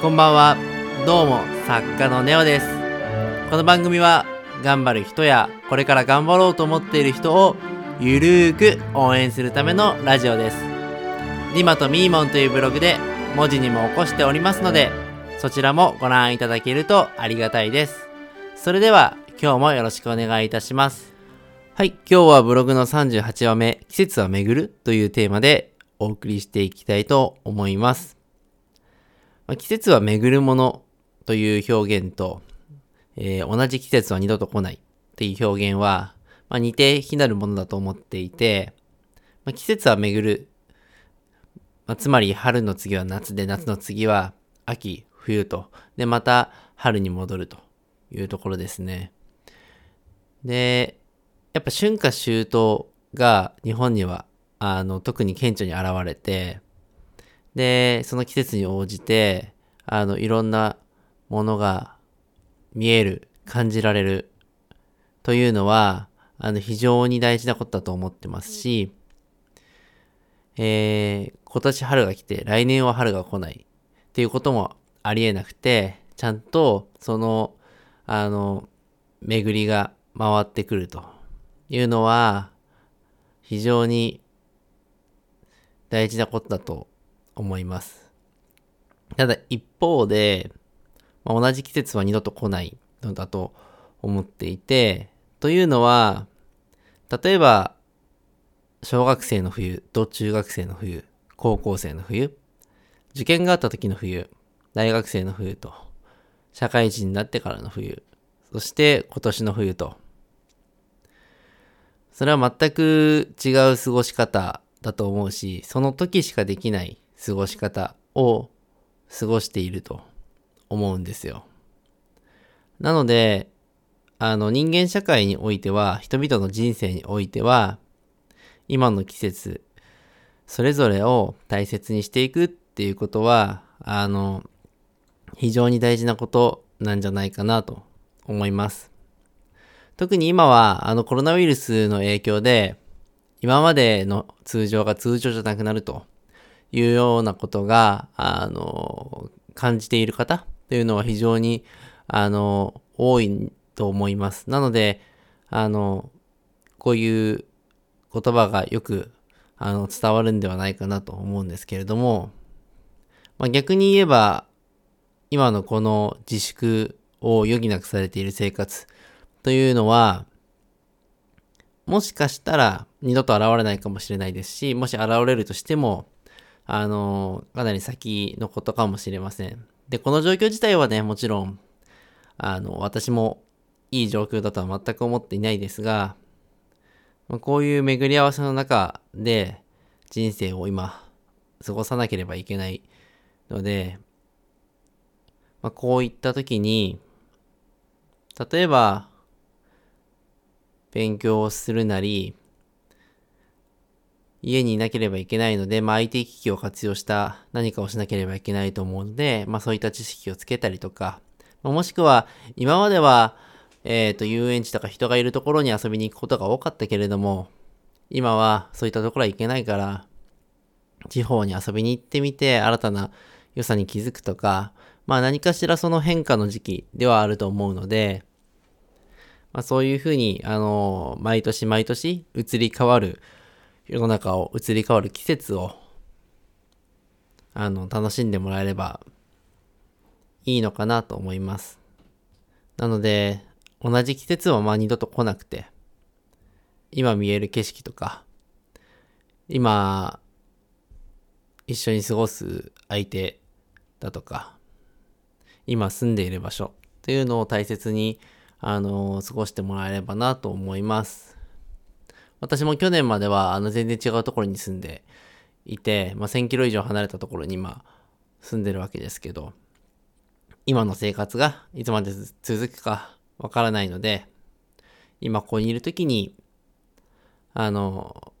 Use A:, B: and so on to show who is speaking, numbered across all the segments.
A: こんばんは。どうも、作家のネオです。この番組は、頑張る人や、これから頑張ろうと思っている人を、ゆるーく応援するためのラジオです。リマとミーモンというブログで、文字にも起こしておりますので、そちらもご覧いただけるとありがたいです。それでは、今日もよろしくお願いいたします。はい、今日はブログの38話目、季節は巡るというテーマでお送りしていきたいと思います。まあ季節は巡るものという表現と、えー同じ季節は二度と来ないっていう表現は、まあ、似て非なるものだと思っていて、まあ、季節は巡る、まあ、つまり春の次は夏で夏の次は秋、冬と、で、また春に戻るというところですね。で、やっぱ春夏秋冬が日本にはあの特に顕著に現れて、で、その季節に応じて、あの、いろんなものが見える、感じられるというのは、あの、非常に大事なことだと思ってますし、えー、今年春が来て、来年は春が来ないっていうこともありえなくて、ちゃんと、その、あの、巡りが回ってくるというのは、非常に大事なことだと思います。ただ一方で、まあ同じ季節は二度と来ないのだと思っていて、というのは、例えば、小学生の冬と中学生の冬、高校生の冬、受験があった時の冬、大学生の冬と、社会人になってからの冬、そして今年の冬と、それは全く違う過ごし方だと思うし、その時しかできない過ごし方を過ごしていると思うんですよ。なので、あの人間社会においては、人々の人生においては、今の季節、それぞれを大切にしていくっていうことは、あの、非常に大事なことなんじゃないかなと思います。特に今は、あのコロナウイルスの影響で、今までの通常が通常じゃなくなるというようなことが、あの、感じている方というのは非常に、あの、多いと思います。なので、あの、こういう言葉がよく、あの、伝わるんではないかなと思うんですけれども、まあ、逆に言えば、今のこの自粛を余儀なくされている生活というのは、もしかしたら二度と現れないかもしれないですし、もし現れるとしても、あの、かなり先のことかもしれません。で、この状況自体はね、もちろん、あの、私もいい状況だとは全く思っていないですが、まあこういう巡り合わせの中で人生を今過ごさなければいけないので、まあ、こういった時に、例えば、勉強をするなり、家にいなければいけないので、まあ、IT 機器を活用した何かをしなければいけないと思うので、まあ、そういった知識をつけたりとか、まもしくは、今までは、えっ、と、遊園地とか人がいるところに遊びに行くことが多かったけれども、今はそういったところは行けないから、地方に遊びに行ってみて、新たな良さに気づくとか、まあ何かしらその変化の時期ではあると思うので、まあそういうふうに、あの、毎年毎年移り変わる世の中を、移り変わる季節を、あの、楽しんでもらえればいいのかなと思います。なので、同じ季節はまあ二度と来なくて、今見える景色とか、今、一緒に過ごす相手だとか、今住んでいる場所というのを大切に、あの、過ごしてもらえればなと思います。私も去年までは、あの、全然違うところに住んでいて、まあ、1000キロ以上離れたところに今、住んでるわけですけど、今の生活がいつまで続くかわからないので、今ここにいるときに、あの、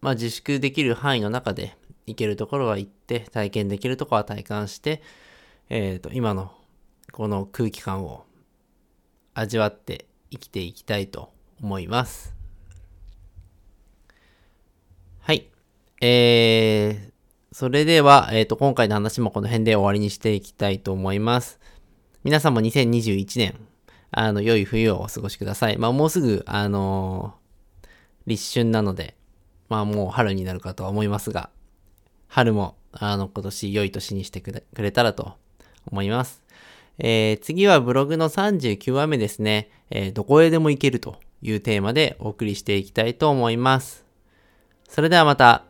A: まあ、自粛できる範囲の中で行けるところは行って、体験できるところは体感して、えっ、と、今のこの空気感を味わって生きていきたいと思います。はい。えー、それでは、えっ、と、今回の話もこの辺で終わりにしていきたいと思います。皆さんも2021年、あの、良い冬をお過ごしください。まあ、もうすぐ、あのー立春なので、まあ、もう春になるかとは思いますが、春も、あの、今年良い年にしてくれくれたらと思います。えー次はブログの39話目ですね、えーどこへでも行けるというテーマでお送りしていきたいと思います。それではまた